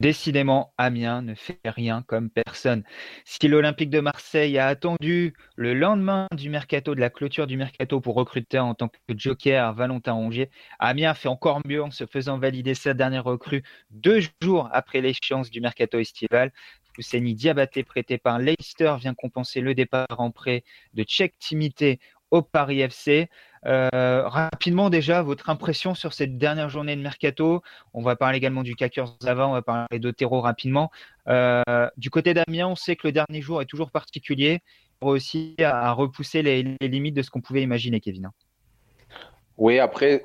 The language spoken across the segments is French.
Décidément, Amiens ne fait rien comme personne. Si l'Olympique de Marseille a attendu le lendemain du mercato, de la clôture du mercato pour recruter en tant que joker Valentin Rongier, Amiens fait encore mieux en se faisant valider sa dernière recrue deux jours après l'échéance du mercato estival. Fousseni Diabaté, prêté par Leicester, vient compenser le départ en prêt de Tchèque Timité au Paris FC. Euh, rapidement déjà, votre impression sur cette dernière journée de mercato? On va parler également du Kakers avant, on va parler d'Otero rapidement. Euh, du côté d'Amiens, on sait que le dernier jour est toujours particulier. pour aussi à, repousser les, limites de ce qu'on pouvait imaginer, Kevin. Oui, après,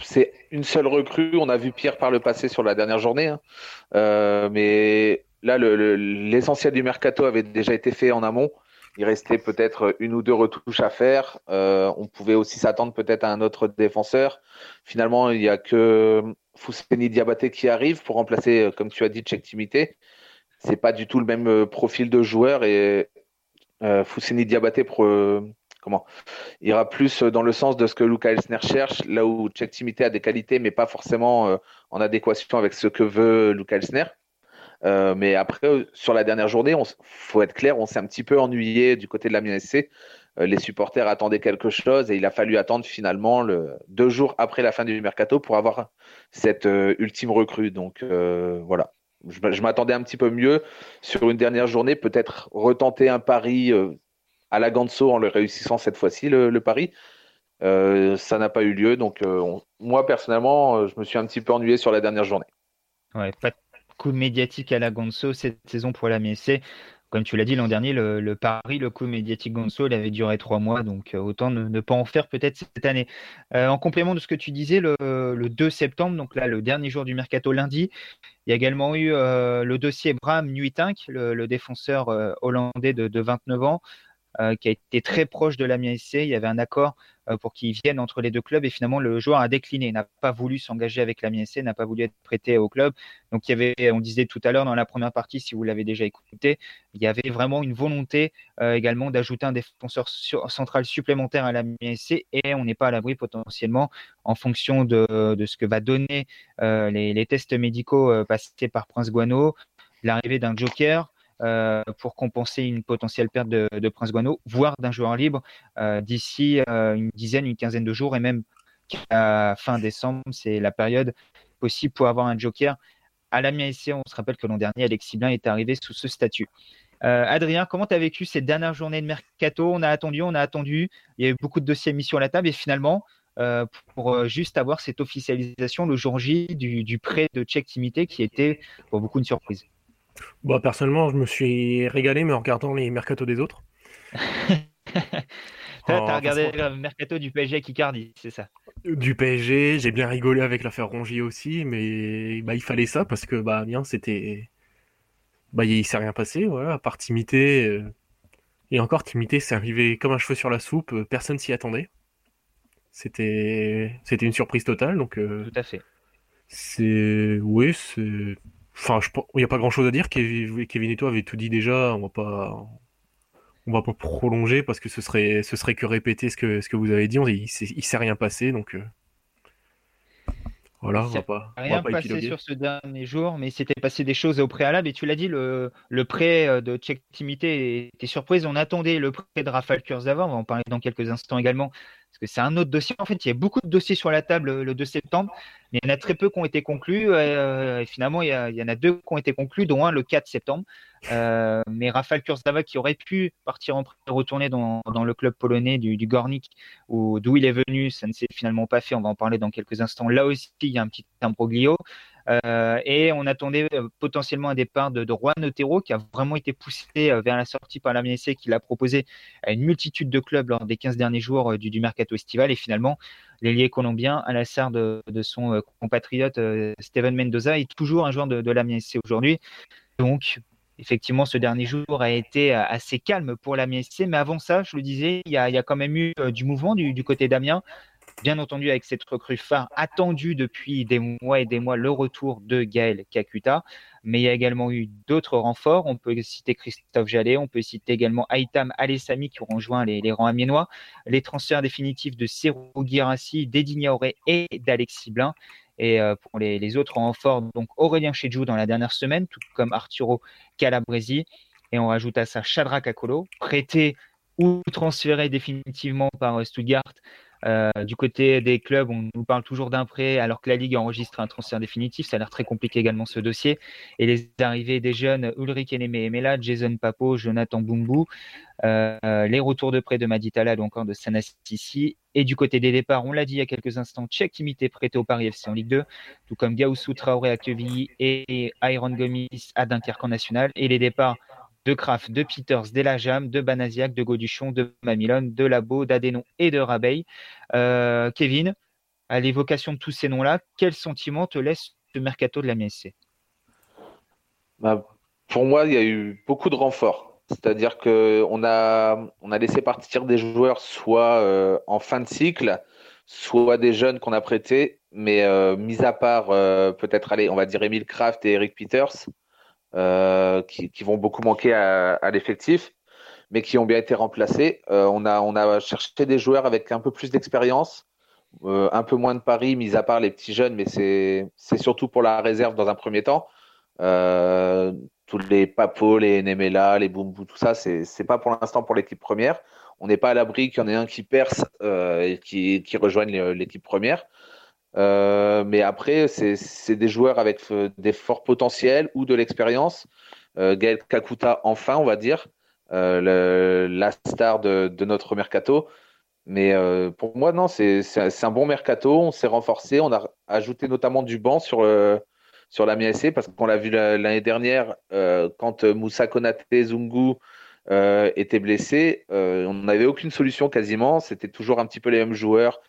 c'est une seule recrue. On a vu Pierre par le passé sur la dernière journée. Hein. Euh, mais là, l'essentiel du mercato avait déjà été fait en amont. Il restait peut-être une ou deux retouches à faire. Euh, on pouvait aussi s'attendre peut-être à un autre défenseur. Finalement, il n'y a que Fousseni Diabaté qui arrive pour remplacer, euh, comme tu as dit, Cheikh Timité. C'est pas du tout le même euh, profil de joueur et euh, Fousseni Diabaté ira plus dans le sens de ce que Luca Elsner cherche, là où Cheikh Timité a des qualités, mais pas forcément en adéquation avec ce que veut Luca Elsner. Euh, mais après, euh, sur la dernière journée, il faut être clair, on s'est un petit peu ennuyé du côté de la MSC. Euh, les supporters attendaient quelque chose et il a fallu attendre finalement le, deux jours après la fin du mercato pour avoir cette ultime recrue. Donc voilà, je, m'attendais un petit peu mieux sur une dernière journée, peut-être retenter un pari à la Ganso en le réussissant cette fois-ci, le, pari. ça n'a pas eu lieu. Donc, moi, personnellement, je me suis un petit peu ennuyé sur la dernière journée. Ouais, pas, coup médiatique à la Gonzo cette saison pour la MSC. Comme tu l'as dit l'an dernier, le, pari, le coup médiatique Gonzo, il avait duré trois mois, donc euh, autant ne, pas en faire peut-être cette année. Euh, en complément de ce que tu disais, le, 2 septembre, donc là, le dernier jour du mercato lundi, il y a également eu euh, le dossier Bram Nuitink, le, défenseur hollandais de, de, 29 ans, qui a été très proche de la MSC. Il y avait un accord euh, pour qu'il vienne entre les deux clubs. Et finalement, le joueur a décliné, n'a pas voulu s'engager avec la MSC, n'a pas voulu être prêté au club. Donc, il y avait, on disait tout à l'heure dans la première partie, si vous l'avez déjà écouté, il y avait vraiment une volonté euh, également d'ajouter un défenseur central supplémentaire à la MSC et on n'est pas à l'abri potentiellement en fonction de, ce que va donner euh, les, tests médicaux passés par Prince Guano, l'arrivée d'un joker, euh, pour compenser une potentielle perte de, Prince Guano, voire d'un joueur libre euh, d'ici euh, une dizaine, une quinzaine de jours et même à fin décembre, c'est la période possible pour avoir un joker. À la MSC, on se rappelle que l'an dernier, Alexis Blin est arrivé sous ce statut. Adrien, comment tu as vécu cette dernière journée de mercato? On a attendu, on a attendu. Il y a eu beaucoup de dossiers mis sur la table et finalement, pour juste avoir cette officialisation le jour J du, du prêt de Tchèque Timité qui était pour beaucoup une surprise. Bah, personnellement, je me suis régalé, mais en regardant les mercato des autres. T'as regardé le mercato du PSG qui Icardi, c'est ça? Du PSG, j'ai bien rigolé avec l'affaire Rongier aussi, mais bah, il fallait ça parce que bah, bien, c'était. Bah, il s'est rien passé, voilà, à part Timité. Euh, et encore, Timité, c'est arrivé comme un cheveu sur la soupe, euh, personne s'y attendait. C'était c'était une surprise totale, donc. Euh, Tout à fait. C'est. Oui, c'est Enfin, il n'y a pas grand chose à dire. Kevin et toi avaient tout dit déjà. On va pas, on va pas prolonger parce que ce serait, ce serait que répéter ce que, ce que vous avez dit. il, il s'est rien passé, donc voilà, on va pas. Rien passé sur ce dernier jour, mais il s'était passé des choses au préalable. Et tu l'as dit, le, le prêt euh, de Tchèque Timité était surprise. On attendait le prêt de Rafael Kurzava. On va en parler dans quelques instants également parce que c'est un autre dossier. En fait, il y a beaucoup de dossiers sur la table le 2 septembre, mais il y en a très peu qui ont été conclus. Euh, et finalement, il y, en a deux qui ont été conclus, dont un le 4 septembre. Euh, mais Rafael Kurzawa, qui aurait pu partir en retourner dans, dans le club polonais du, du Gornik, d'où il est venu, ça ne s'est finalement pas fait. On va en parler dans quelques instants. Là aussi, il y a un petit imbroglio. Euh, et on attendait euh, potentiellement un départ de, Juan Otero qui a vraiment été poussé euh, vers la sortie par la MSC qui l'a proposé à une multitude de clubs lors des 15 derniers jours du, mercato estival. Et finalement, l'ailier colombien, à la de, de son compatriote Steven Mendoza, est toujours un joueur de, de aujourd'hui. Donc, effectivement, ce dernier jour a été assez calme pour la MSC. Mais avant ça, je le disais, il y a, quand même eu du mouvement du, du côté d'Amiens bien entendu avec cette recrue phare attendue depuis des mois et des mois le retour de Gaël Kakuta, mais il y a également eu d'autres renforts. On peut citer Christophe Jallet, on peut citer également Aitam Alessami qui ont rejoint les, rangs amiénois, les transferts définitifs de Serou Girassi, d'Edi et d'Alexis Blin. Et pour les, autres renforts, donc Aurélien Chedjou dans la dernière semaine, tout comme Arturo Calabresi. Et on rajoute à ça Shadrach Akolo, prêté ou transféré définitivement par Stuttgart euh, du côté des clubs, on nous parle toujours d'un prêt alors que la Ligue enregistre un transfert définitif. Ça a l'air très compliqué également ce dossier. Et les arrivées des jeunes Ulrich Enemé Emela, Jason Papo, Jonathan Bumbu, euh, les retours de prêt de Maditala ou encore de Sanastissi. Et du côté des départs, on l'a dit il y a quelques instants, Tchèque imité prêté au Paris FC en Ligue 2, tout comme Gaussou Traoré à et Iron Gomis à Dunkerque National. Et les départs de Kraft, de Peters, d'Elajam, de Banaziac, de Gauduchon, de Mamilon, de Labo, d'Adénon et de Rabeil. Euh, Kevin, à l'évocation de tous ces noms-là, quel sentiment te laisse le mercato de la MSC bah, Pour moi, il y a eu beaucoup de renforts. C'est-à-dire qu'on a, on laissé partir des joueurs soit euh, en fin de cycle, soit des jeunes qu'on a prêtés, mais euh, mis à part peut-être, on va dire Emile Kraft et Eric Peters, euh, qui, vont beaucoup manquer à, l'effectif, mais qui ont bien été remplacés. Euh, on, a, cherché des joueurs avec un peu plus d'expérience, euh, un peu moins de paris, mis à part les petits jeunes, mais c'est surtout pour la réserve dans un premier temps. tous les Papo, les Nemela, les Bumbu, tout ça, c'est pas pour l'instant pour l'équipe première. On n'est pas à l'abri qu'il y en ait un qui perce et qui rejoigne l'équipe première. Euh, mais après, c'est des joueurs avec euh, des forts potentiels ou de l'expérience. Euh, Gaël Kakuta, enfin, on va dire, la star de, notre mercato. Mais pour moi, non, c'est un bon mercato. On s'est renforcé. On a ajouté notamment du banc sur, sur la MSC parce qu'on l'a vu l'année dernière quand Moussa Konate Zungu était blessé. on n'avait aucune solution quasiment. C'était toujours un petit peu les mêmes joueurs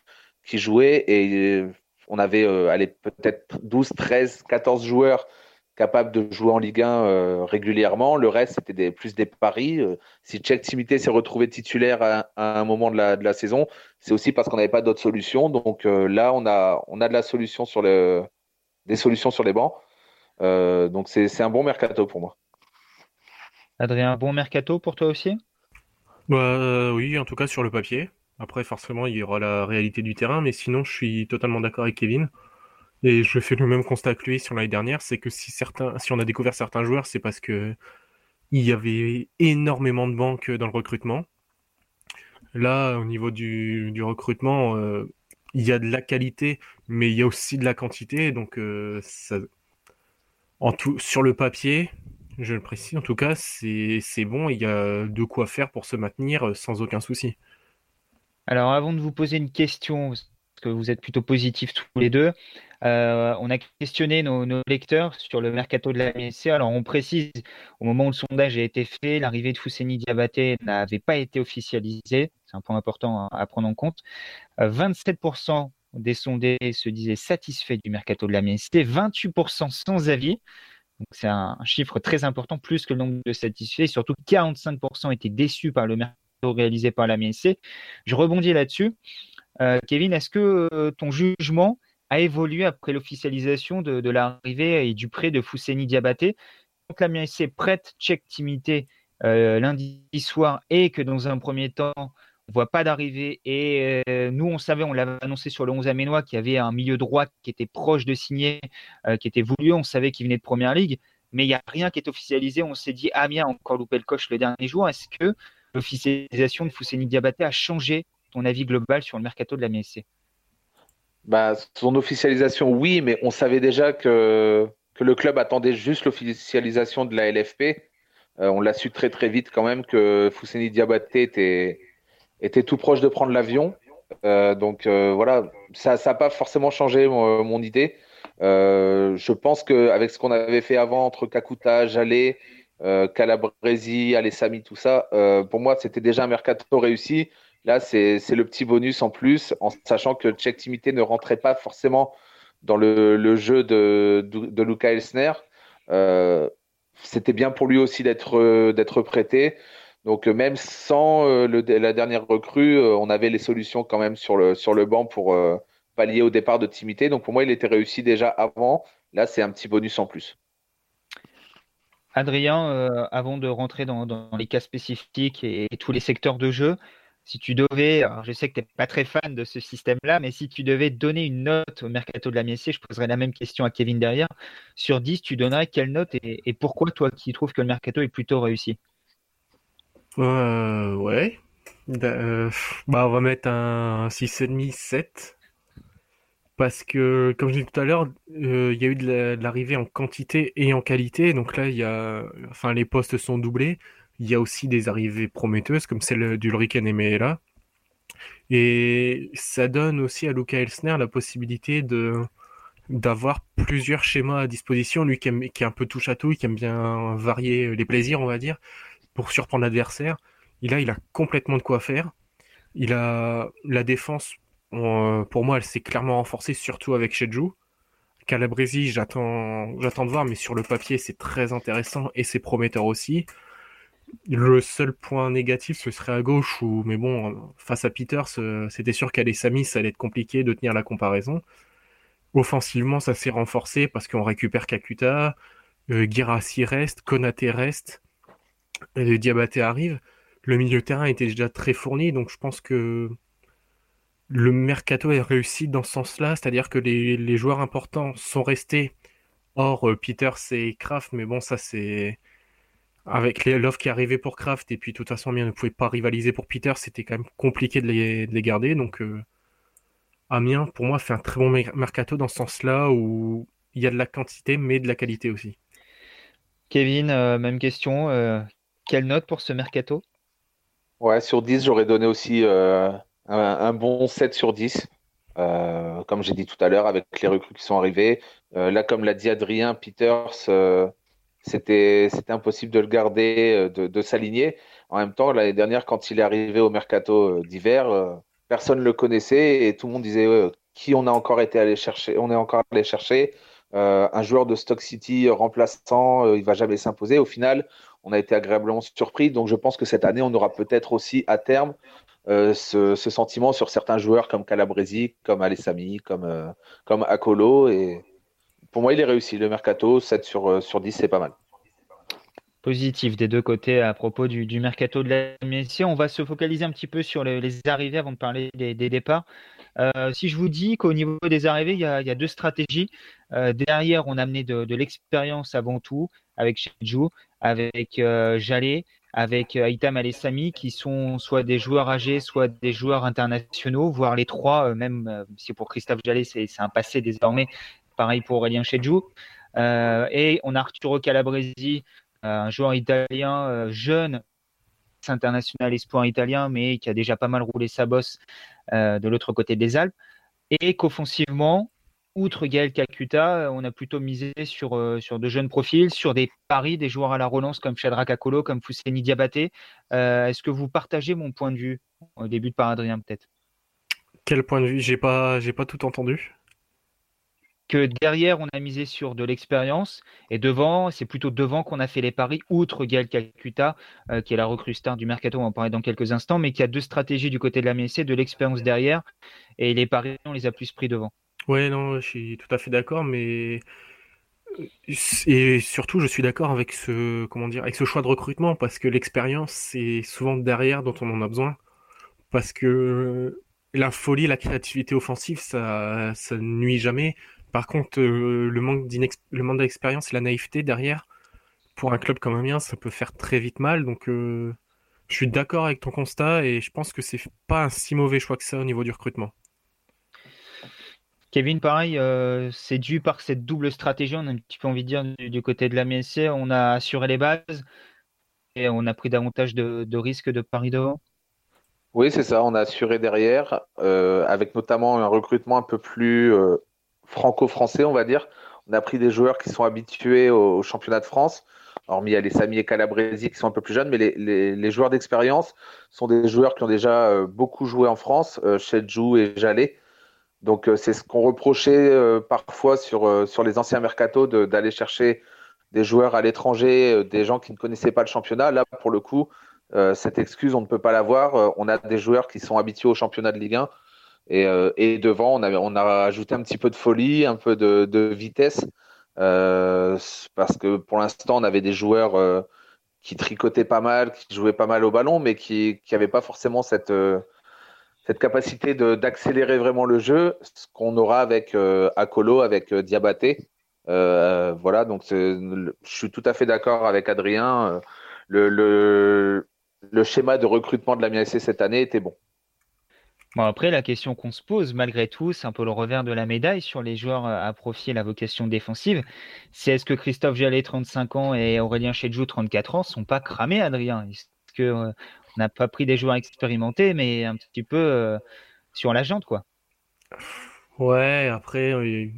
qui jouaient et on avait euh, peut-être 12, 13, 14 joueurs capables de jouer en Ligue 1 euh, régulièrement. Le reste, c'était des, plus des paris. Euh, si Tchèque Timité s'est retrouvé titulaire à, un moment de la, saison, c'est aussi parce qu'on n'avait pas d'autres solutions. Donc là, on a, on a de la solution sur le, des solutions sur les bancs. donc c'est un bon mercato pour moi. Adrien, bon mercato pour toi aussi? Bah, Oui, en tout cas sur le papier. Après, forcément, il y aura la réalité du terrain, mais sinon, je suis totalement d'accord avec Kevin. Et je fais le même constat que lui sur l'année dernière, c'est que si certains, si on a découvert certains joueurs, c'est parce que il y avait énormément de banques dans le recrutement. Là, au niveau du, recrutement, euh, il y a de la qualité, mais il y a aussi de la quantité. Donc, euh, en tout, sur le papier, je le précise, en tout cas, c'est bon. Il y a de quoi faire pour se maintenir euh, sans aucun souci. Alors, avant de vous poser une question, parce que vous êtes plutôt positifs tous les deux, euh, on a questionné nos, lecteurs sur le mercato de la MSC. Alors, on précise, au moment où le sondage a été fait, l'arrivée de Fousseni Diabaté n'avait pas été officialisée. C'est un point important à, prendre en compte. 27% euh, des sondés se disaient satisfaits du mercato de la MSC, 28% sans avis. Donc, c'est un, un, chiffre très important, plus que le nombre de satisfaits. Surtout, 45% étaient déçus par le mercato réalisé par la MSC. Je rebondis là-dessus. Euh, Kevin, est-ce que euh, ton jugement a évolué après l'officialisation de, l'arrivée et du prêt de Fousseni Diabaté? Quand la MSC prête check Timité euh, lundi soir et que dans un premier temps, on ne voit pas d'arrivée et nous, on savait, on l'avait annoncé sur le 11 aménois qu'il y avait un milieu droit qui était proche de signer, qui était voulu, on savait qu'il venait de Première Ligue, mais il n'y a rien qui est officialisé. On s'est dit, ah bien, encore loupé le coche le dernier jour. Est-ce que l'officialisation de Fousseni Diabaté a changé ton avis global sur le mercato de la MSC bah, Son officialisation, oui, mais on savait déjà que, que le club attendait juste l'officialisation de la LFP. Euh, on l'a su très très vite quand même que Fousseni Diabaté était, était tout proche de prendre l'avion. Euh, donc euh, voilà, ça n'a pas forcément changé mon, idée. je pense qu'avec ce qu'on avait fait avant entre Kakuta, Jalé, euh, Calabresi, Alessami, tout ça, euh, pour moi, c'était déjà un mercato réussi. Là, c'est le petit bonus en plus, en sachant que Check Timité ne rentrait pas forcément dans le, jeu de, de, Luca Elsner. Euh, c'était bien pour lui aussi d'être prêté. Donc, même sans la dernière recrue, on avait les solutions quand même sur le, sur le banc pour pallier au départ de Timité. Donc, pour moi, il était réussi déjà avant. Là, c'est un petit bonus en plus. Adrien, euh, avant de rentrer dans, les cas spécifiques et, tous les secteurs de jeu, si tu devais, je sais que tu n'es pas très fan de ce système-là, mais si tu devais donner une note au mercato de la Messier, je poserais la même question à Kevin derrière. Sur 10, tu donnerais quelle note et, pourquoi toi qui trouves que le mercato est plutôt réussi? Euh, Ouais. Euh, bah, on va mettre un 6,5, 7. Parce que, comme je disais tout à l'heure, euh, il y a eu de l'arrivée en quantité et en qualité. Donc là, il y a, enfin, les postes sont doublés. Il y a aussi des arrivées prometteuses comme celle d'Ulriken et Meela. Et ça donne aussi à Luca Elsner la possibilité d'avoir plusieurs schémas à disposition. Lui qui, est un peu touche à tout, qui aime bien varier les plaisirs, on va dire, pour surprendre l'adversaire. Il a, il a complètement de quoi faire. Il a la défense. Pour moi, elle s'est clairement renforcée, surtout avec Shedju. Calabresi, j'attends, de voir, mais sur le papier, c'est très intéressant et c'est prometteur aussi. Le seul point négatif, ce serait à gauche, mais bon, face à Peters, c'était sûr qu'à Sami, ça allait être compliqué de tenir la comparaison. Offensivement, ça s'est renforcé parce qu'on récupère Kakuta, euh, Girassi reste, Konate reste, et Diabaté arrive. Le milieu terrain était déjà très fourni, donc je pense que le mercato est réussi dans ce sens-là, c'est-à-dire que les, joueurs importants sont restés. Or, euh, Peters et Kraft, mais bon, ça c'est avec l'offre qui arrivait pour Kraft, et puis de toute façon, bien ne pouvait pas rivaliser pour Peter, c'était quand même compliqué de les, garder. Donc, euh, Amiens, pour moi, fait un très bon mercato dans ce sens-là, où il y a de la quantité, mais de la qualité aussi. Kevin, euh, même question. Euh, quelle note pour ce mercato? Ouais, sur 10, j'aurais donné aussi un, bon 7 sur 10. comme j'ai dit tout à l'heure, avec les recrues qui sont arrivées. là, comme l'a dit Adrien, Peters c'était impossible de le garder, euh, de, s'aligner. En même temps, l'année dernière, quand il est arrivé au mercato euh, d'hiver, euh, personne ne le connaissait et tout le monde disait qui on a encore été allé chercher. On est encore allé chercher un joueur de Stock City remplaçant, il va jamais s'imposer. Au final, on a été agréablement surpris. Donc, je pense que cette année, on aura peut-être aussi à terme ce, sentiment sur certains joueurs comme Calabresi, comme Alessami, comme, comme Akolo et pour moi, il est réussi. Le mercato, 7 sur, euh, sur 10, c'est pas mal. Positif des deux côtés à propos du, mercato de la Messi. On va se focaliser un petit peu sur les, arrivées avant de parler des, départs. Euh, si je vous dis qu'au niveau des arrivées, il y a, deux stratégies. Euh, derrière, on a amené de, l'expérience avant tout avec Shedju, avec Jalé, avec Aitam Alessami, qui sont soit des joueurs âgés, soit des joueurs internationaux, voire les trois, même si pour Christophe Jalé, c'est un passé désormais, Pareil pour Aurélien Chedjou. Euh, et on a Arturo Calabresi, euh, un joueur italien euh, jeune, international espoir italien, mais qui a déjà pas mal roulé sa bosse de l'autre côté des Alpes. Et qu'offensivement, outre Gaël Kakuta, on a plutôt misé sur, sur de jeunes profils, sur des paris, des joueurs à la relance comme Shadrach Akolo, comme Fousseni Diabaté. Est-ce que vous partagez mon point de vue Au début par Adrien, peut-être? Quel point de vue? J'ai pas, j'ai pas tout entendu que derrière, on a misé sur de l'expérience et devant, c'est plutôt devant qu'on a fait les paris, outre Gaël Kakuta, euh, qui est la recrue star du mercato, on va en parler dans quelques instants, mais qui a deux stratégies du côté de la MSC, de l'expérience derrière, et les paris, on les a plus pris devant. Ouais, non, je suis tout à fait d'accord, mais et surtout, je suis d'accord avec ce comment dire, avec ce choix de recrutement parce que l'expérience, c'est souvent derrière dont on en a besoin, parce que la folie, la créativité offensive, ça, ça nuit jamais. Par contre, euh, le manque d'expérience et la naïveté derrière, pour un club comme un mien, ça peut faire très vite mal. Donc, euh, je suis d'accord avec ton constat et je pense que c'est pas un si mauvais choix que ça au niveau du recrutement. Kevin, pareil, euh, c'est dû par cette double stratégie, on a un petit peu envie de dire du, côté de la MSC, on a assuré les bases et on a pris davantage de, risques de paris devant. Oui, c'est ça, on a assuré derrière, avec notamment un recrutement un peu plus franco-français, on va dire. On a pris des joueurs qui sont habitués au, championnat de France, hormis les Sami et Calabresi qui sont un peu plus jeunes, mais les, joueurs d'expérience sont des joueurs qui ont déjà euh, beaucoup joué en France, euh, Chedjou et Jalé. Donc euh, c'est ce qu'on reprochait parfois sur, sur les anciens mercatos d'aller chercher des joueurs à l'étranger, des gens qui ne connaissaient pas le championnat. Là, pour le coup, cette excuse, on ne peut pas l'avoir. on a des joueurs qui sont habitués au championnat de Ligue 1 euh, et, devant, on, avait, on a ajouté un petit peu de folie, un peu de, vitesse, euh, parce que pour l'instant, on avait des joueurs euh, qui tricotait pas mal, qui jouait pas mal au ballon, mais qui n'avait pas forcément cette, cette capacité d'accélérer vraiment le jeu, ce qu'on aura avec Akolo, avec Diabaté. voilà, donc je suis tout à fait d'accord avec Adrien. Le, schéma de recrutement de la MSC cette année était bon. Bon, après, la question qu'on se pose, malgré tout, c'est un peu le revers de la médaille sur les joueurs à profil à vocation défensive. C'est est-ce que Christophe Jallet, 35 ans, et Aurélien Chedjou, 34 ans, sont pas cramés, Adrien? Est-ce euh, n'a pas pris des joueurs expérimentés, mais un petit peu euh, sur la jante, quoi Ouais, après, euh,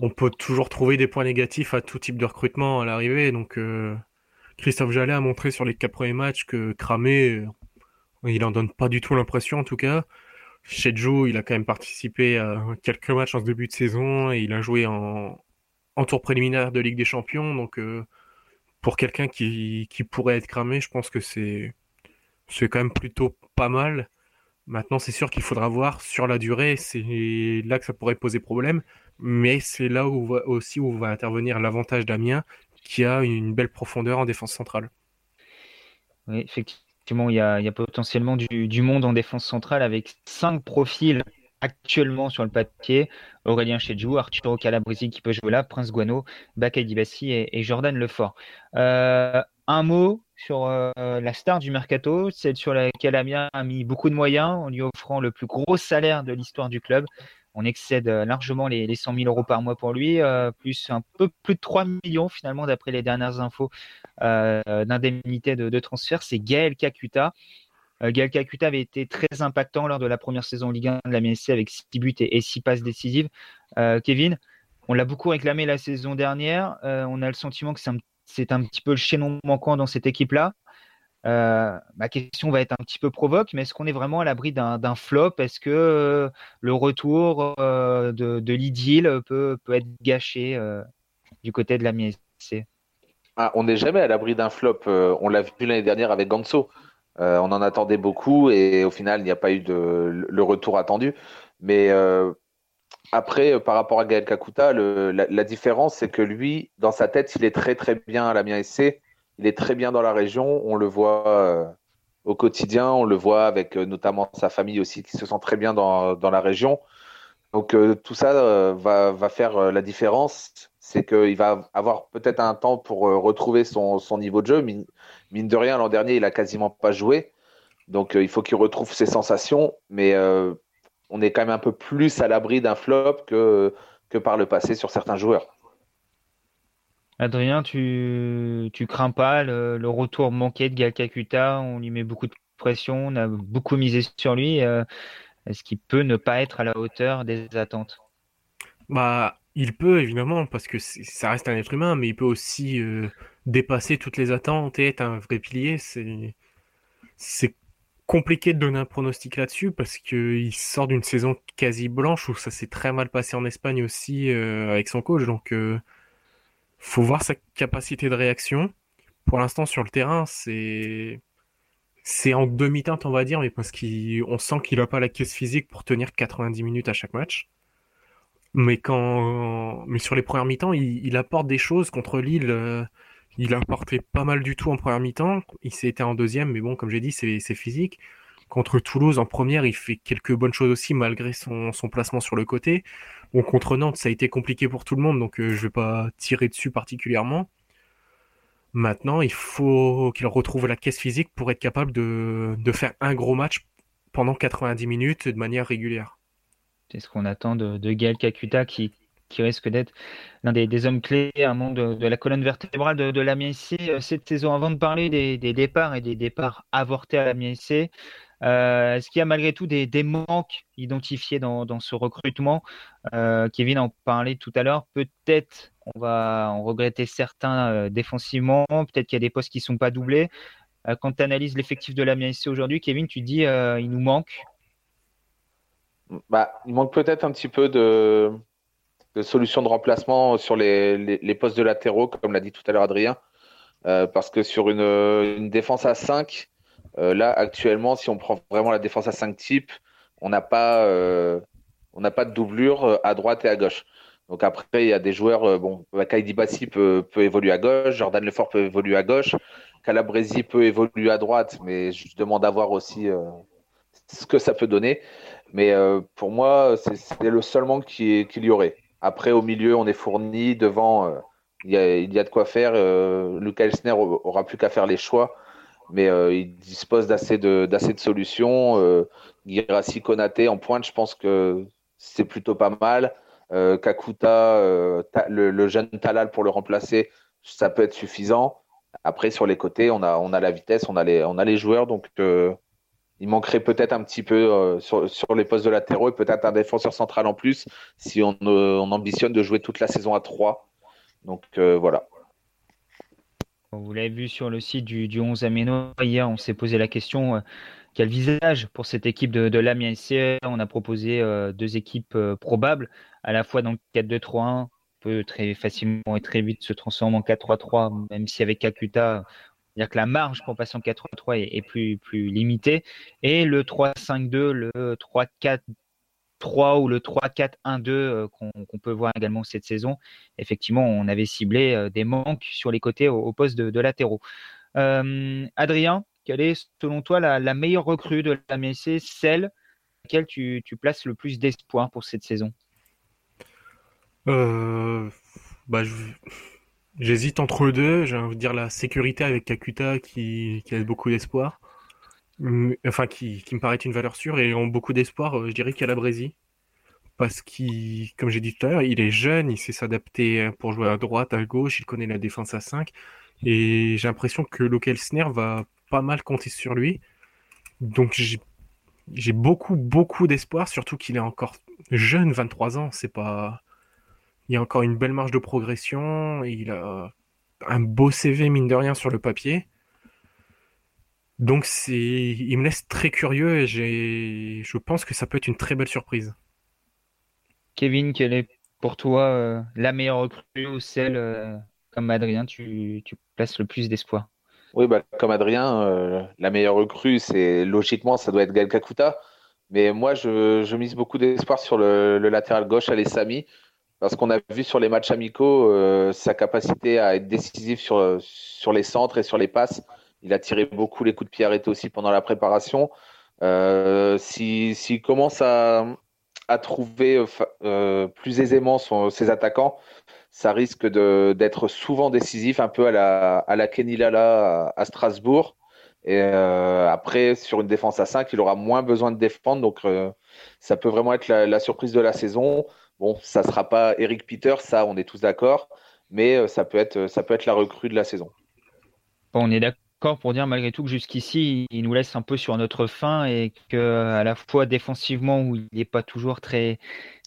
on peut toujours trouver des points négatifs à tout type de recrutement à l'arrivée. Donc, Christophe Jallet a montré sur les quatre premiers matchs que cramé, il en donne pas du tout l'impression, en tout cas. Chez Joe, il a quand même participé à quelques matchs en début de saison et il a joué en, tour préliminaire de Ligue des Champions. Donc, euh, pour quelqu'un qui, pourrait être cramé, je pense que c'est c'est quand même plutôt pas mal. Maintenant, c'est sûr qu'il faudra voir sur la durée. C'est là que ça pourrait poser problème. Mais c'est là où aussi où va intervenir l'avantage d'Amiens, qui a une belle profondeur en défense centrale. Oui, effectivement il y a, potentiellement du, monde en défense centrale avec cinq profils actuellement sur le papier. Aurélien Chedjou, Arturo Calabresi qui peut jouer là, Prince Guano, Bakay Dibassi et, Jordan Lefort. Euh, un mot sur euh, la star du mercato, celle sur laquelle Amiens a mis beaucoup de moyens en lui offrant le plus gros salaire de l'histoire du club. On excède euh, largement les, les 100 000 euros par mois pour lui, plus un peu plus de 3 millions finalement d'après les dernières infos euh, d'indemnité de, transfert, c'est Gaël Kakuta. Euh, Gaël Kakuta avait été très impactant lors de la première saison Ligue 1 de la MSC avec 6 buts et, 6 passes décisives. Euh, Kevin, on l'a beaucoup réclamé la saison dernière. on a le sentiment que c'est un, petit peu le chaînon manquant dans cette équipe-là. ma question va être un petit peu provoque, mais est-ce qu'on est vraiment à l'abri d'un flop? Est-ce que le retour de, de l'idylle peut, être gâché du côté de la MSC ah, on n'est jamais à l'abri d'un flop. Euh, on l'a vu l'année dernière avec Ganso. Euh, on en attendait beaucoup et au final, il n'y a pas eu le retour attendu. Mais euh, après, par rapport à Gaël Kakuta, la, différence, c'est que lui, dans sa tête, il est très très bien à la Mien SC. Il est très bien dans la région. On le voit au quotidien. On le voit avec notamment sa famille aussi qui se sent très bien dans, la région. Donc tout ça va, va, faire la différence c'est qu'il va avoir peut-être un temps pour euh, retrouver son, niveau de jeu. Mine, de rien, l'an dernier, il a quasiment pas joué. Donc euh, il faut qu'il retrouve ses sensations. Mais euh, on est quand même un peu plus à l'abri d'un flop que, que par le passé sur certains joueurs. Adrien, tu, tu crains pas le, retour manqué de Galcacuta? On lui met beaucoup de pression, on a beaucoup misé sur lui. Est-ce qu'il peut ne pas être à la hauteur des attentes? Bah, il peut évidemment, parce que ça reste un être humain, mais il peut aussi euh, dépasser toutes les attentes et être un vrai pilier. C'est c'est compliqué de donner un pronostic là-dessus parce qu'il sort d'une saison quasi blanche où ça s'est très mal passé en Espagne aussi euh, avec son coach. Donc, euh, faut voir sa capacité de réaction. Pour l'instant, sur le terrain, c'est c'est en demi-teinte, on va dire, mais parce qu'on sent qu'il n'a pas la caisse physique pour tenir 90 minutes à chaque match. Mais quand, mais sur les premières mi-temps, il, apporte des choses contre Lille. Il a apporté pas mal du tout en première mi-temps. Il s'est été en deuxième, mais bon, comme j'ai dit, c'est physique. Contre Toulouse en première, il fait quelques bonnes choses aussi malgré son, placement sur le côté. Bon, contre Nantes, ça a été compliqué pour tout le monde, donc euh, je vais pas tirer dessus particulièrement. Maintenant, il faut qu'il retrouve la caisse physique pour être capable de, de faire un gros match pendant 90 minutes de manière régulière. C'est ce qu'on attend de, de Gaël Kakuta qui, risque d'être l'un des, hommes clés, un membre de, la colonne vertébrale de, de euh, cette saison. Avant de parler des, départs et des départs avortés à l'Amiens ici, euh, est-ce qu'il y a malgré tout des, manques identifiés dans, ce recrutement? Euh, Kevin en parlait tout à l'heure. Peut-être on va en regretter certains défensivement. Peut-être qu'il y a des postes qui ne sont pas doublés. quand tu analyses l'effectif de ici aujourd'hui, Kevin, tu dis il nous manque bah, il manque peut-être un petit peu de, solutions de remplacement sur les, postes de latéraux, comme l'a dit tout à l'heure Adrien. Euh, parce que sur une, défense à 5, euh, là, actuellement, si on prend vraiment la défense à 5 type, on n'a pas, euh, pas de doublure à droite et à gauche. Donc après, il y a des joueurs, bon, Kaidi Bassi peut, peut, évoluer à gauche, Jordan Lefort peut évoluer à gauche. Calabresi peut évoluer à droite, mais je demande à voir aussi ce que ça peut donner. Mais pour moi, c'est le seul manque qu'il y aurait. Après, au milieu, on est fourni. Devant, il y, a, il, y a, de quoi faire. Lucas Elsner aura plus qu'à faire les choix mais euh, il dispose d'assez de, de solutions. Euh, en pointe, je pense que c'est plutôt pas mal. Euh, Kakuta, euh, le, jeune Talal pour le remplacer, ça peut être suffisant. Après, sur les côtés, on a, on a la vitesse, on a les, on a les joueurs, donc il manquerait peut-être un petit peu sur, sur, les postes de latéraux et peut-être un défenseur central en plus si on, on, ambitionne de jouer toute la saison à 3. Donc voilà. Vous l'avez vu sur le site du, du 11 Améno, hier on s'est posé la question euh, quel visage pour cette équipe de, de On a proposé euh, deux équipes euh, probables, à la fois dans le 4-2-3-1, peut très facilement et très vite se transformer en 4-3-3, même si avec Kakuta, dire que la marge pour passer en 4-3-3 est, plus, limitée. Et le 3-5-2, le 3-4 3 ou le 3-4-1-2 euh, qu'on peut voir également cette saison, effectivement, on avait ciblé euh, des manques sur les côtés au, poste de, latéraux. Euh, Adrien, quelle est selon toi la, meilleure recrue de la MSC, celle à laquelle tu, places le plus d'espoir pour cette saison? Bah, J'hésite entre eux deux. J'ai envie de dire la sécurité avec Kakuta qui, a beaucoup d'espoir enfin qui, me paraît une valeur sûre et ont beaucoup d'espoir, euh, je dirais a la Brésil. Parce qu'il, comme j'ai dit tout à l'heure, il est jeune, il sait s'adapter pour jouer à droite, à gauche, il connaît la défense à 5. Et j'ai l'impression que Snare va pas mal compter sur lui. Donc j'ai beaucoup, beaucoup d'espoir, surtout qu'il est encore jeune, 23 ans. C'est pas. Il y a encore une belle marge de progression. il a un beau CV, mine de rien, sur le papier. Donc c'est, il me laisse très curieux et j'ai, je pense que ça peut être une très belle surprise. Kevin, quelle est pour toi euh, la meilleure recrue ou celle, euh, comme Adrien, tu, tu, places le plus d'espoir? Oui, bah, comme Adrien, euh, la meilleure recrue, c'est logiquement, ça doit être Gal Kakuta. Mais moi, je, je mise beaucoup d'espoir sur le, le, latéral gauche, Alessami, parce qu'on a vu sur les matchs amicaux sa capacité à être décisif sur, les centres et sur les passes. Il a tiré beaucoup les coups de pied arrêtés aussi pendant la préparation. Euh, S'il commence à, à trouver euh, euh, plus aisément ses attaquants, ça risque d'être souvent décisif, un peu à la, à la à, Strasbourg. Et euh, après, sur une défense à 5, il aura moins besoin de défendre. Donc, euh, ça peut vraiment être la, surprise de la saison. Bon, ça ne sera pas Eric Peter, ça, on est tous d'accord. Mais euh, ça peut, être, ça peut être la recrue de la saison. On est d'accord pour dire malgré tout que jusqu'ici, il nous laisse un peu sur notre fin et que à la fois défensivement où il n'est pas toujours très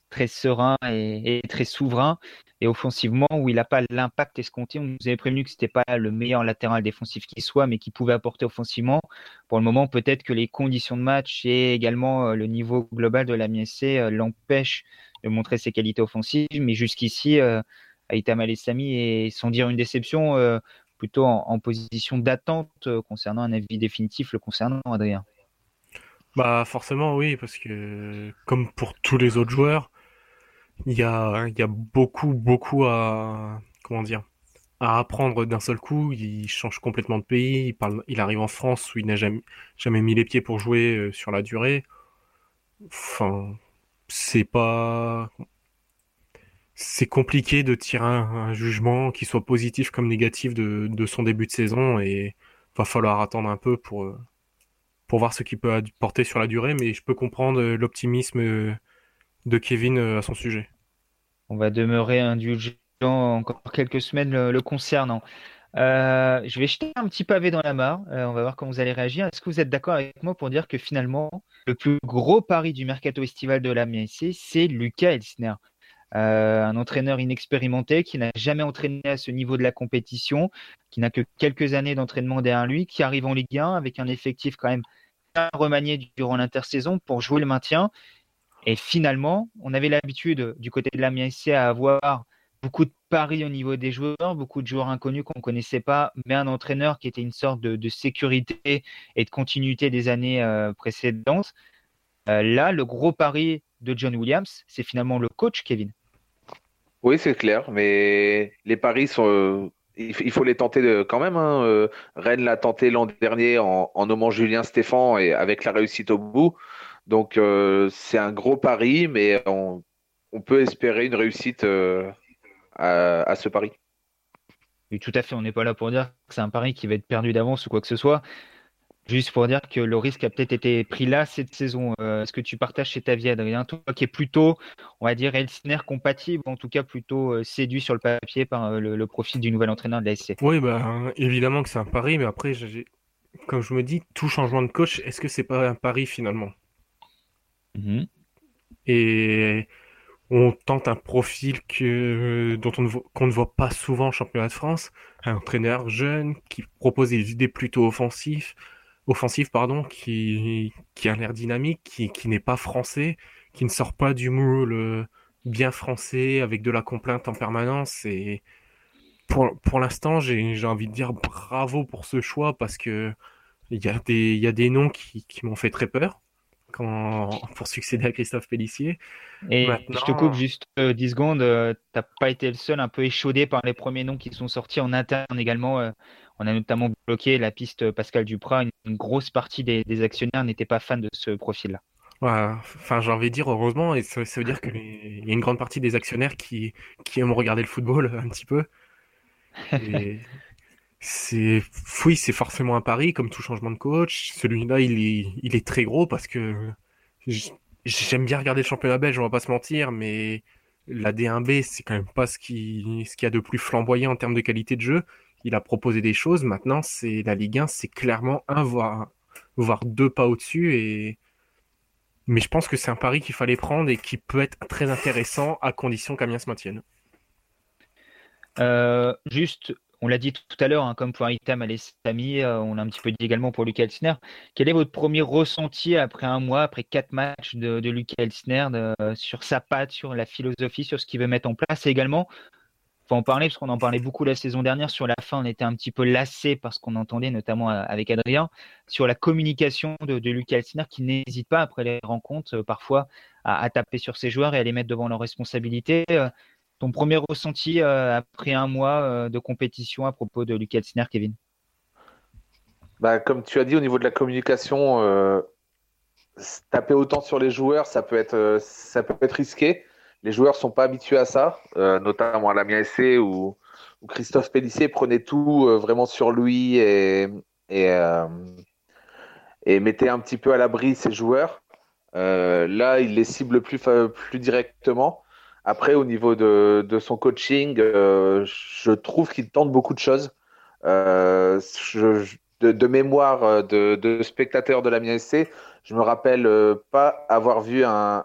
très serein et, très souverain et offensivement où il n'a pas l'impact escompté. On nous avait prévenu que c'était pas le meilleur latéral défensif qui soit, mais qui pouvait apporter offensivement. Pour le moment, peut-être que les conditions de match et également euh, le niveau global de la euh, l'empêchent montrer ses qualités offensives. Mais jusqu'ici, euh, Aïta Malessami est sans dire une déception, plutôt en, position d'attente euh, concernant un avis définitif le concernant, Adrien Bah forcément oui, parce que comme pour tous les autres joueurs, il y a, y a beaucoup, beaucoup à comment dire à apprendre d'un seul coup. Il change complètement de pays. Il, parle, il arrive en France où il n'a jamais, jamais mis les pieds pour jouer euh, sur la durée. Enfin, c'est pas c'est compliqué de tirer un, jugement qui soit positif comme négatif de, son début de saison et va falloir attendre un peu pour, euh, pour voir ce qu'il peut apporter sur la durée, mais je peux comprendre euh, l'optimisme euh, de Kevin à son sujet. On va demeurer indulgent encore quelques semaines le, concernant. Euh, je vais jeter un petit pavé dans la mare. on va voir comment vous allez réagir. Est-ce que vous êtes d'accord avec moi pour dire que finalement, le plus gros pari du mercato estival de la MSC, c'est Lucas Elsner euh, un entraîneur inexpérimenté qui n'a jamais entraîné à ce niveau de la compétition, qui n'a que quelques années d'entraînement derrière lui, qui arrive en Ligue 1 avec un effectif quand même remanié durant l'intersaison pour jouer le maintien. Et finalement, on avait l'habitude du côté de la MSC à avoir beaucoup de paris au niveau des joueurs, beaucoup de joueurs inconnus qu'on ne connaissait pas, mais un entraîneur qui était une sorte de, sécurité et de continuité des années euh, précédentes. Euh, là, le gros pari de John Williams, c'est finalement le coach Kevin. Oui, c'est clair, mais les paris sont, il, faut les tenter quand même. Hein. Rennes l'a tenté l'an dernier en, nommant Julien Stéphan et avec la réussite au bout. Donc c'est un gros pari, mais on, peut espérer une réussite à, ce pari. Oui, tout à fait. On n'est pas là pour dire que c'est un pari qui va être perdu d'avance ou quoi que ce soit. Juste pour dire que le risque a peut-être été pris là cette saison. Euh, est-ce que tu partages cet avis, Adrien? Toi qui est plutôt, on va dire, Elsner compatible, en tout cas plutôt euh, séduit sur le papier par euh, le, profil du nouvel entraîneur de la SC. Oui, bah, évidemment que c'est un pari, mais après, comme je me dis, tout changement de coach, est-ce que c'est pas un pari finalement? Mhm. Et on tente un profil que, dont on qu'on ne voit pas souvent en championnat de France, un entraîneur jeune qui propose des idées plutôt offensives, offensive, pardon, qui, qui a l'air dynamique, qui, n'est pas français, qui ne sort pas du moule bien français avec de la complainte en permanence. Et pour, pour l'instant, j'ai envie de dire bravo pour ce choix parce que il y a des, y a des noms qui, qui m'ont fait très peur quand, pour succéder à Christophe Pellissier. Et je te coupe juste 10 euh, secondes. Euh, t'as pas été le seul un peu échaudé par les premiers noms qui sont sortis en interne également. Euh, on a notamment bloqué la piste Pascal Duprat. Une, grosse partie des, actionnaires n'étaient pas fans de ce profil-là. enfin, j'ai envie de dire heureusement, et ça, veut dire qu'il y a une grande partie des actionnaires qui, qui aiment regarder le football un petit peu. c'est, oui, c'est forcément un pari, comme tout changement de coach. Celui-là, il est, très gros parce que j'aime bien regarder le championnat belge, on va pas se mentir, mais la D1B, c'est quand même pas ce qui, ce qu'il y a de plus flamboyant en termes de qualité de jeu il a proposé des choses. Maintenant, c'est la Ligue 1, c'est clairement un voire, deux pas au-dessus. Mais je pense que c'est un pari qu'il fallait prendre et qui peut être très intéressant à condition qu'Amiens se maintienne. Euh, juste, on l'a dit tout à l'heure, hein, comme pour Itam Alessami, euh, on l'a un petit peu dit également pour Lucas Elsner. Quel est votre premier ressenti après un mois, après quatre matchs de, Lucas Elsner, sur sa patte, sur la philosophie, sur ce qu'il veut mettre en place? Et également faut en parler parce qu'on en parlait beaucoup la saison dernière. Sur la fin, on était un petit peu lassé parce qu'on entendait notamment euh, avec Adrien sur la communication de, Lucas qui n'hésite pas après les rencontres euh, parfois à, taper sur ses joueurs et à les mettre devant leurs responsabilités. Euh, ton premier ressenti après un mois de compétition à propos de Lucas Alciner, Kevin? Bah, Comme tu as dit, au niveau de la communication, taper autant sur les joueurs, ça peut être, ça peut être risqué les joueurs sont pas habitués à ça, euh, notamment à la SC où, où, Christophe Pellissier prenait tout euh, vraiment sur lui et, euh, et, mettait un petit peu à l'abri ses joueurs. là, il les cible plus, plus directement. Après, au niveau de, son coaching, je trouve qu'il tente beaucoup de choses. de, mémoire de, spectateurs de la SC, je me rappelle pas avoir vu un,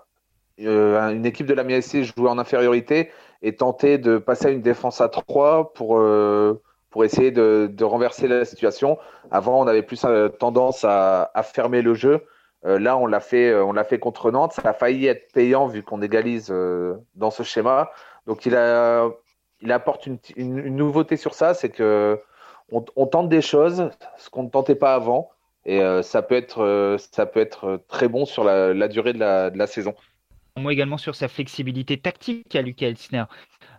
euh, une équipe de la MSC jouer en infériorité et tenter de passer à une défense à 3 pour, euh, pour essayer de, renverser la situation. Avant, on avait plus euh, tendance à, fermer le jeu. Là, on l'a fait, on l'a fait contre Nantes. Ça a failli être payant vu qu'on égalise dans ce schéma. Donc, il, apporte une, nouveauté sur ça, c'est que on, tente des choses, ce qu'on ne tentait pas avant, et ça peut être, très bon sur la, durée de la, saison moi également sur sa flexibilité tactique à Lucas Elsner.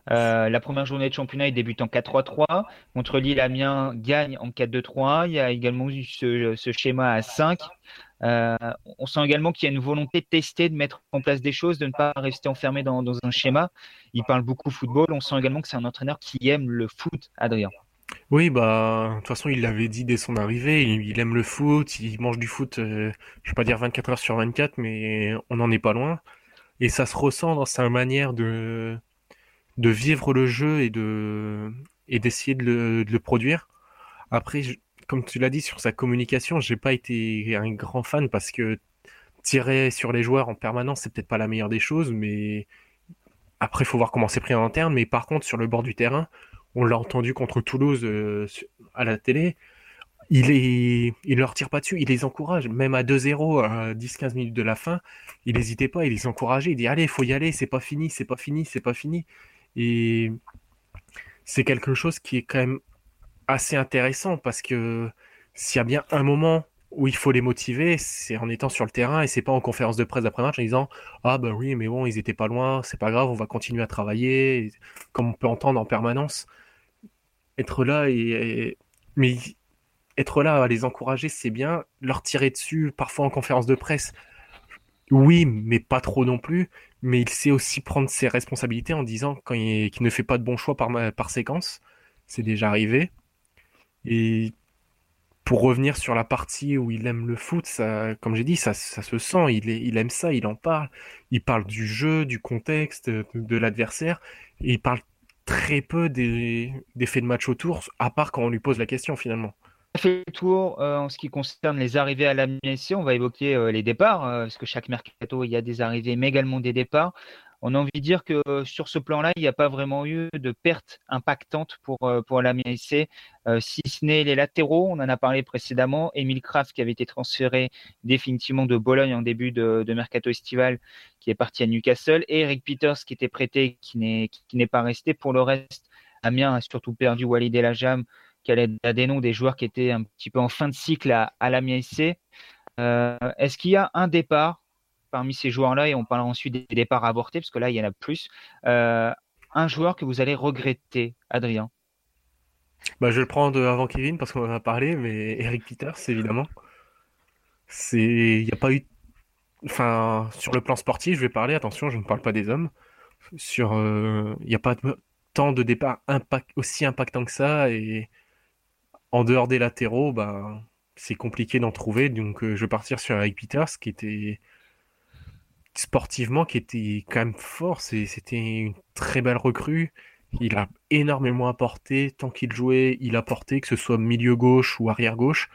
Euh, la première journée de championnat, il débute en 4-3-3. Contre Lille, Amiens gagne en 4-2-3. Il y a également eu ce, schéma à 5. Euh, on sent également qu'il y a une volonté de tester, de mettre en place des choses, de ne pas rester enfermé dans, un schéma. Il parle beaucoup football. On sent également que c'est un entraîneur qui aime le foot, Adrien. Oui, bah, de toute façon, il l'avait dit dès son arrivée. Il, aime le foot, il mange du foot, je euh, je vais pas dire 24 heures sur 24, mais on n'en est pas loin. Et ça se ressent dans sa manière de, de vivre le jeu et de et d'essayer de le, de le, produire. Après, comme tu l'as dit sur sa communication, j'ai pas été un grand fan parce que tirer sur les joueurs en permanence, c'est peut-être pas la meilleure des choses, mais après, faut voir comment c'est pris en interne. Mais par contre, sur le bord du terrain, on l'a entendu contre Toulouse euh, à la télé il est, il leur tire pas dessus, il les encourage, même à 2-0, à 10-15 minutes de la fin, il n'hésitait pas, il les encourageait, il dit allez, faut y aller, c'est pas fini, c'est pas fini, c'est pas fini. Et c'est quelque chose qui est quand même assez intéressant parce que s'il y a bien un moment où il faut les motiver, c'est en étant sur le terrain et c'est pas en conférence de presse après match en disant ah ben oui mais bon ils étaient pas loin, c'est pas grave, on va continuer à travailler, comme on peut entendre en permanence. être là et, mais être là à les encourager, c'est bien. Leur tirer dessus, parfois en conférence de presse, oui, mais pas trop non plus. Mais il sait aussi prendre ses responsabilités en disant qu'il ne fait pas de bons choix par séquence. C'est déjà arrivé. Et pour revenir sur la partie où il aime le foot, ça, comme j'ai dit, ça, ça se sent. Il, il aime ça, il en parle. Il parle du jeu, du contexte, de, l'adversaire. Et il parle très peu des, des faits de match autour, à part quand on lui pose la question finalement fait le tour euh, en ce qui concerne les arrivées à la MSC. On va évoquer euh, les départs, euh, parce que chaque mercato, il y a des arrivées, mais également des départs. On a envie de dire que sur ce plan-là, il n'y a pas vraiment eu de perte impactante pour, pour la MSC, si ce n'est les latéraux. On en a parlé précédemment. Emile Kraft qui avait été transféré définitivement de Bologne en début de, mercato estival, qui est parti à Newcastle, et Eric Peters qui était prêté, qui n'est, qui n'est pas resté. Pour le reste, Amiens a surtout perdu Walid Elajam qu'elle a des noms des joueurs qui étaient un petit peu en fin de cycle à, à. Euh, est-ce qu'il y a un départ parmi ces joueurs-là, et on parlera ensuite des départs avortés, parce que là, il y en a plus, euh, un joueur que vous allez regretter, Adrien? Bah, Je vais le prendre avant Kevin, parce qu'on en a parlé, mais Eric Peters, évidemment. Il n'y a pas eu... Enfin, sur le plan sportif, je vais parler, attention, je ne parle pas des hommes. Sur, euh, il n'y a pas tant de départs aussi impactants que ça, et en dehors des latéraux, bah, c'est compliqué d'en trouver. Donc, euh, je vais partir sur Eric Peters, qui était sportivement, qui était quand même fort. C'était une très belle recrue. Il a énormément apporté. Tant qu'il jouait, il apportait, que ce soit milieu gauche ou arrière gauche.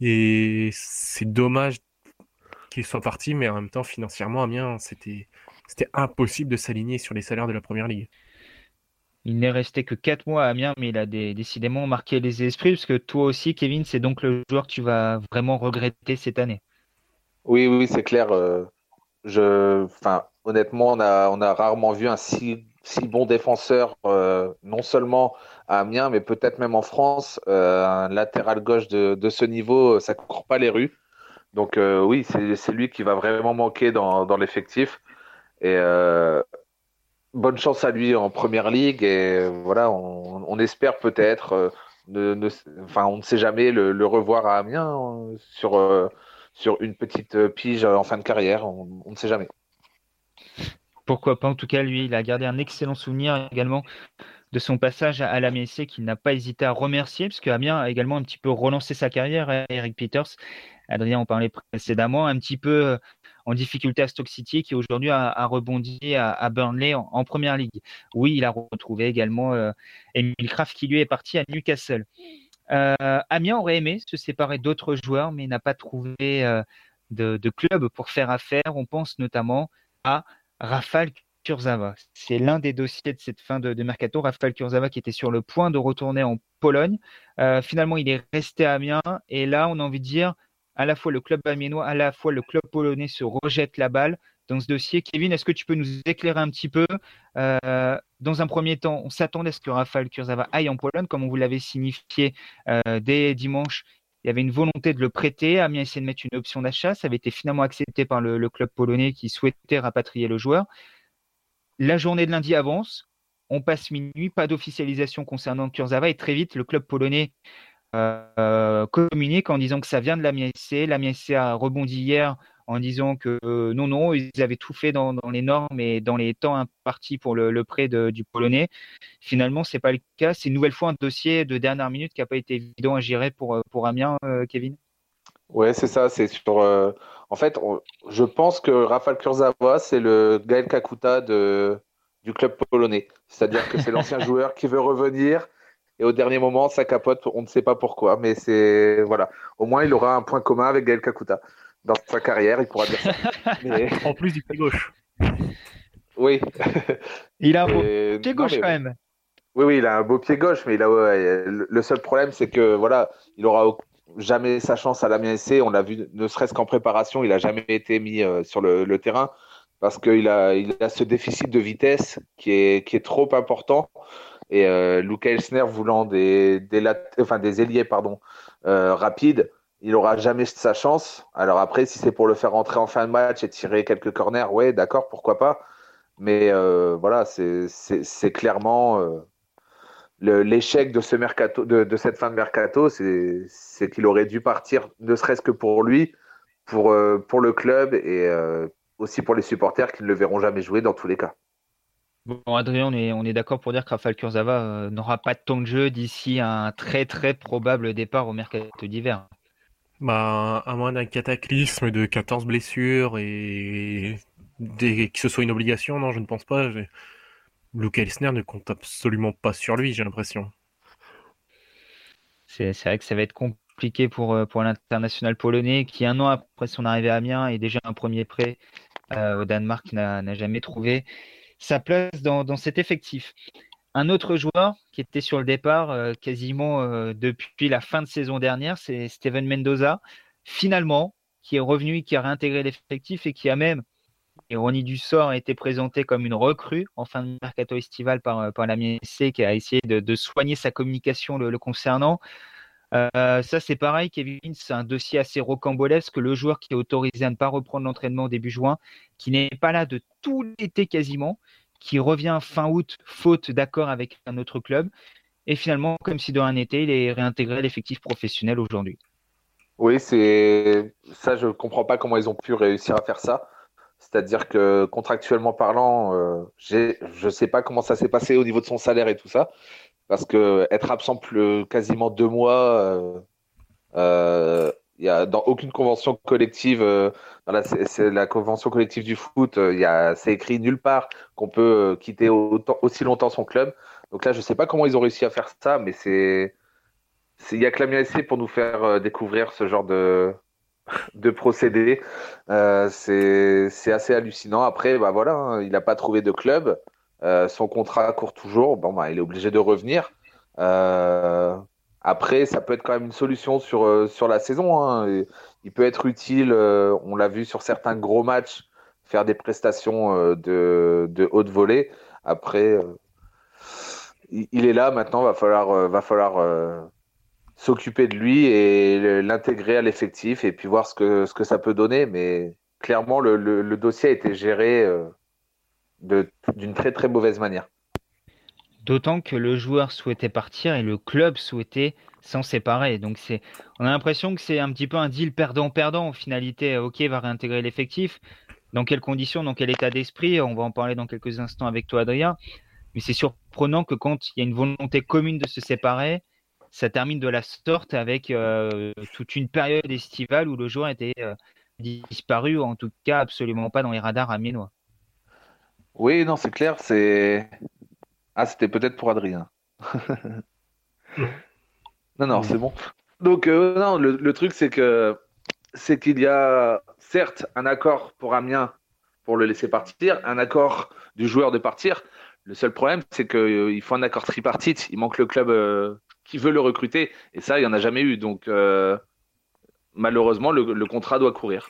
Et c'est dommage qu'il soit parti, mais en même temps, financièrement, Amiens, c'était impossible de s'aligner sur les salaires de la première ligue. Il n'est resté que 4 mois à Amiens, mais il a décidément marqué les esprits, parce que toi aussi, Kevin, c'est donc le joueur que tu vas vraiment regretter cette année. Oui, oui, c'est clair. Euh, je, enfin, honnêtement, on a, on a rarement vu un si, si bon défenseur, euh, non seulement à Amiens, mais peut-être même en France. Euh, un latéral gauche de, de, ce niveau, ça ne court pas les rues. Donc oui, c'est lui qui va vraiment manquer dans, dans l'effectif. Et bonne chance à lui en première ligue et voilà, on, espère peut-être, euh, enfin on ne sait jamais le, revoir à Amiens euh, sur, euh, sur une petite pige en fin de carrière, on, ne sait jamais. Pourquoi pas En tout cas, lui, il a gardé un excellent souvenir également de son passage à la MSC qu'il n'a pas hésité à remercier, parce qu'Amiens a également un petit peu relancé sa carrière, Eric Peters. Adrien en parlait précédemment, un petit peu en difficulté à Stock City, qui aujourd'hui a, rebondi à, Burnley en, première ligue. Oui, il a retrouvé également euh, Emile Kraft, qui lui est parti à Newcastle. Euh, Amiens aurait aimé se séparer d'autres joueurs, mais n'a pas trouvé euh, de, club pour faire affaire. On pense notamment à Rafal Kurzava. C'est l'un des dossiers de cette fin de, mercato. Rafal Kurzava qui était sur le point de retourner en Pologne. finalement, il est resté à Amiens. Et là, on a envie de dire, à la fois le club amiénois, à la fois le club polonais se rejette la balle dans ce dossier. Kevin, est-ce que tu peux nous éclairer un petit peu euh, Dans un premier temps, on s'attendait à ce que Rafael Kurzawa aille en Pologne, comme on vous l'avait signifié euh, dès dimanche. Il y avait une volonté de le prêter. Amiens essayé de mettre une option d'achat. Ça avait été finalement accepté par le, club polonais qui souhaitait rapatrier le joueur. La journée de lundi avance. On passe minuit. Pas d'officialisation concernant Kurzawa. Et très vite, le club polonais euh, communique en disant que ça vient de la MSC. La MSC a rebondi hier en disant que euh, non, non, ils avaient tout fait dans, les normes et dans les temps impartis pour le, prêt du Polonais. Finalement, c'est pas le cas. C'est une nouvelle fois un dossier de dernière minute qui n'a pas été évident à gérer pour, euh, pour Amiens, Kevin. Ouais, c'est ça. C'est sur. en fait, je pense que Rafael Kurzawa, c'est le Gaël Kakuta de, du club polonais. C'est-à-dire que c'est l'ancien joueur qui veut revenir et au dernier moment, ça capote, on ne sait pas pourquoi, mais c'est voilà. Au moins, il aura un point commun avec Gaël Kakuta dans sa carrière, il pourra dire ça. En plus du pied gauche. Oui. Il a un beau pied gauche quand même. Oui, oui, il a un beau pied gauche, mais il a, le seul problème, c'est que voilà, il aura jamais sa chance à la SC. On l'a vu, ne serait-ce qu'en préparation, il n'a jamais été mis euh, sur le, terrain parce qu'il a, il a ce déficit de vitesse qui est, qui est trop important. Et euh, Luca Elsner voulant des, des, enfin, des ailiers pardon, euh, rapides, il aura jamais sa chance. Alors après, si c'est pour le faire rentrer en fin de match et tirer quelques corners, ouais, d'accord, pourquoi pas. Mais euh, voilà, c'est clairement l'échec de ce mercato, de, cette fin de mercato, c'est qu'il aurait dû partir, ne serait-ce que pour lui, pour, euh, le club et euh, aussi pour les supporters qui ne le verront jamais jouer dans tous les cas. Bon, Adrien, on est, d'accord pour dire que Rafael euh, n'aura pas de temps de jeu d'ici un très très probable départ au mercato d'hiver. Bah, à moins d'un cataclysme de 14 blessures et que ce soit une obligation, non, je ne pense pas. Luke Elsner ne compte absolument pas sur lui, j'ai l'impression. C'est vrai que ça va être compliqué pour, euh, pour l'international polonais qui, un an après son arrivée à Amiens, est déjà un premier prêt euh, au Danemark, n'a jamais trouvé sa place dans, cet effectif. Un autre joueur qui était sur le départ euh, quasiment depuis la fin de saison dernière, c'est Steven Mendoza, finalement, qui est revenu, qui a réintégré l'effectif et qui a même Ironie du sort été présenté comme une recrue en fin de mercato estival par, par la MSC qui a essayé de, soigner sa communication le, concernant. Euh, ça, c'est pareil, Kevin, c'est un dossier assez rocambolesque. Le joueur qui est autorisé à ne pas reprendre l'entraînement début juin, qui n'est pas là de tout l'été quasiment, qui revient fin août, faute d'accord avec un autre club. Et finalement, comme si de rien n'était, il est réintégré à l'effectif professionnel aujourd'hui. Oui, c'est ça, je ne comprends pas comment ils ont pu réussir à faire ça. C'est-à-dire que contractuellement parlant, euh, je ne sais pas comment ça s'est passé au niveau de son salaire et tout ça, parce que être absent plus, quasiment deux mois, euh, euh, il y a dans aucune convention collective, c'est la convention collective du foot, il c'est écrit nulle part qu'on peut quitter aussi longtemps son club. Donc là, je ne sais pas comment ils ont réussi à faire ça, mais c'est il y a que la SC pour nous faire découvrir ce genre de de procéder. Euh, c'est assez hallucinant. Après, bah voilà, hein, il n'a pas trouvé de club. Euh, son contrat court toujours. Bon, bah, il est obligé de revenir. Euh, après, ça peut être quand même une solution sur, sur la saison. Hein. Il peut être utile, on l'a vu sur certains gros matchs, faire des prestations de, de haute volée. Après, il, est là maintenant, va falloir, va falloir s'occuper de lui et l'intégrer à l'effectif et puis voir ce que, ce que ça peut donner. Mais clairement, le, le, dossier a été géré euh, d'une très très mauvaise manière. D'autant que le joueur souhaitait partir et le club souhaitait s'en séparer. Donc c'est, on a l'impression que c'est un petit peu un deal perdant-perdant en finalité. Ok, va réintégrer l'effectif. Dans quelles conditions, dans quel état d'esprit? On va en parler dans quelques instants avec toi, Adrien. Mais c'est surprenant que quand il y a une volonté commune de se séparer, ça termine de la sorte avec euh, toute une période estivale où le joueur était euh, disparu, ou en tout cas absolument pas dans les radars amiénois. Oui, non, c'est clair. C'est ah, c'était peut-être pour Adrien. non, non, c'est bon. Donc euh, non, le, truc c'est que c'est qu'il y a certes un accord pour Amiens pour le laisser partir, un accord du joueur de partir. Le seul problème, c'est qu'il faut un accord tripartite. Il manque le club qui veut le recruter. Et ça, il n'y en a jamais eu. Donc, euh, malheureusement, le, contrat doit courir.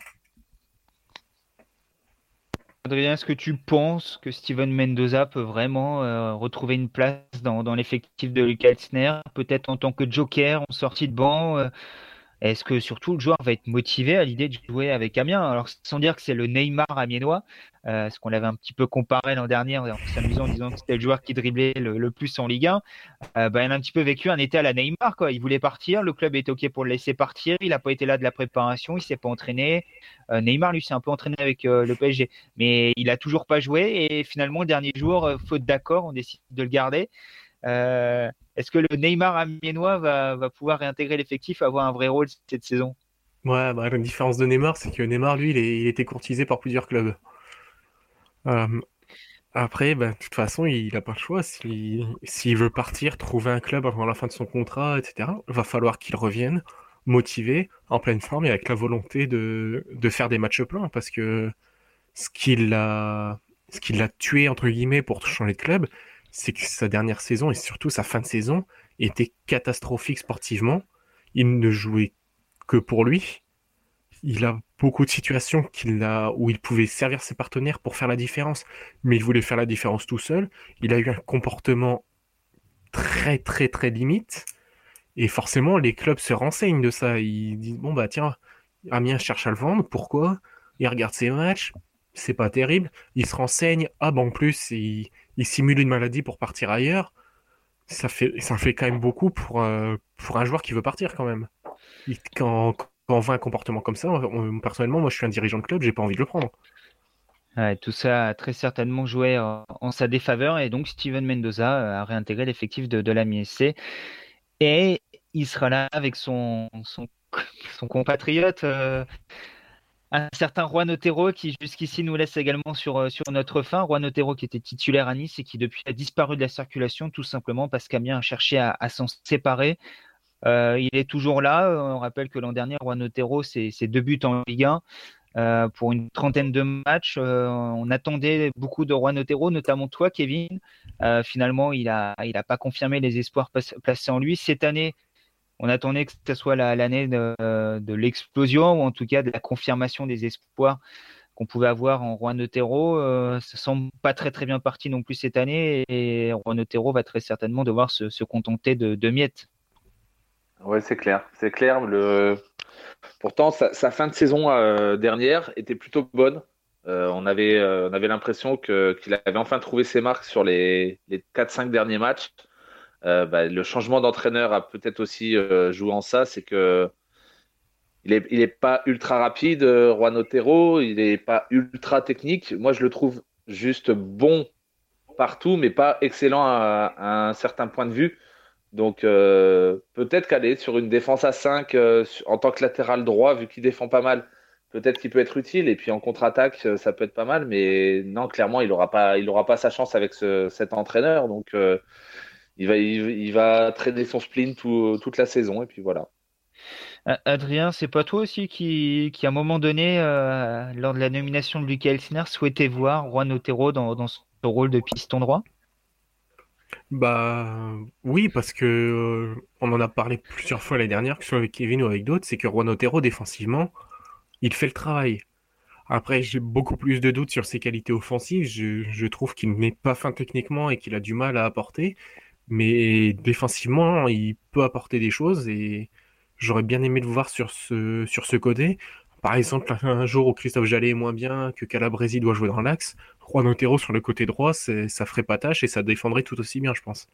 Adrien, est-ce que tu penses que Steven Mendoza peut vraiment euh, retrouver une place dans, l'effectif de Lucas Elsner, peut-être en tant que joker en sortie de banc euh, est-ce que surtout le joueur va être motivé à l'idée de jouer avec Amiens? Alors sans dire que c'est le Neymar amiénois, euh, ce qu'on l'avait un petit peu comparé l'an dernier en s'amusant en disant que c'était le joueur qui driblait le, plus en Ligue 1, euh, bah, il a un petit peu vécu un été à la Neymar. Il voulait partir, le club était OK pour le laisser partir, il n'a pas été là de la préparation, il s'est pas entraîné. Euh, Neymar, lui, s'est un peu entraîné avec le PSG, mais il a toujours pas joué et finalement, le dernier jour, faute d'accord, on décide de le garder. Est-ce que le Neymar amiénois va, pouvoir réintégrer l'effectif, avoir un vrai rôle cette saison? Ouais, bah, la différence de Neymar, c'est que Neymar, lui, il, était courtisé par plusieurs clubs. Euh, après, bah, de toute façon, il n'a pas le choix. S'il veut partir, trouver un club avant la fin de son contrat, etc., il va falloir qu'il revienne motivé, en pleine forme et avec la volonté de, faire des matchs pleins. Parce que ce qui l'a tué, entre guillemets, pour changer de club, c'est que sa dernière saison et surtout sa fin de saison était catastrophique sportivement. Il ne jouait que pour lui. Il a beaucoup de situations qu'il a, où il pouvait servir ses partenaires pour faire la différence, mais il voulait faire la différence tout seul. Il a eu un comportement très très très limite. Et forcément, les clubs se renseignent de ça. Ils disent bon bah tiens, Amiens cherche à le vendre. Pourquoi? Il regarde ses matchs. C'est pas terrible. Il se renseigne. Ah bah en plus, il, il simule une maladie pour partir ailleurs. ça fait, ça fait quand même beaucoup pour, pour un joueur qui veut partir quand même. quand, quand on voit un comportement comme ça, personnellement, moi je suis un dirigeant de club, j'ai pas envie de le prendre. tout ça a très certainement joué en, sa défaveur et donc Steven Mendoza a réintégré l'effectif de, de la MSC et il sera là avec son, son, son compatriote un certain Juan Otero qui jusqu'ici nous laisse également sur, euh, notre fin. Juan Otero qui était titulaire à Nice et qui depuis a disparu de la circulation tout simplement parce qu'Amiens a cherché à, s'en séparer. Euh, il est toujours là. On rappelle que l'an dernier, Juan Otero, c'est deux buts en Ligue 1. Euh, pour une trentaine de matchs. on attendait beaucoup de Juan Otero, notamment toi, Kevin. finalement, il n'a il a pas confirmé les espoirs placés en lui. Cette année, on attendait que ce soit l'année de, l'explosion ou en tout cas de la confirmation des espoirs qu'on pouvait avoir en Juan Otero. Euh, ça semble pas très très bien parti non plus cette année et Juan Otero va très certainement devoir se, contenter de, miettes. Ouais, c'est clair, c'est clair. Pourtant, sa, fin de saison euh, dernière était plutôt bonne. Euh, on avait, avait l'impression qu'il avait enfin trouvé ses marques sur les, les 4-5 derniers matchs. Euh, bah, le changement d'entraîneur a peut-être aussi euh, joué en ça, c'est que il est, il est pas ultra rapide, euh, Juan Otero, il est pas ultra technique. Moi, je le trouve juste bon partout, mais pas excellent à, un certain point de vue. Donc peut-être qu'aller sur une défense à 5 en tant que latéral droit, vu qu'il défend pas mal, peut-être qu'il peut être utile. Et puis en contre-attaque, ça peut être pas mal. Mais non, clairement, il n'aura pas, pas sa chance avec ce, cet entraîneur. Donc il va, il, va traîner son spleen toute la saison et puis voilà. Adrien, c'est pas toi aussi qui, qui à un moment donné, euh, lors de la nomination de Lucas Elsner, souhaitait voir Juan Otero dans, dans son rôle de piston droit? Bah oui, parce que euh, on en a parlé plusieurs fois l'année dernière, que ce soit avec Kevin ou avec d'autres, c'est que Juan Otero défensivement, il fait le travail. Après, j'ai beaucoup plus de doutes sur ses qualités offensives. Je, je trouve qu'il n'est pas fin techniquement et qu'il a du mal à apporter. Mais défensivement, il peut apporter des choses et j'aurais bien aimé le voir sur ce, sur ce côté. Par exemple, un jour où Christophe Jallet est moins bien, que Calabresi doit jouer dans l'axe, Juan Otero sur le côté droit, ça ferait pas tâche et ça défendrait tout aussi bien, je pense.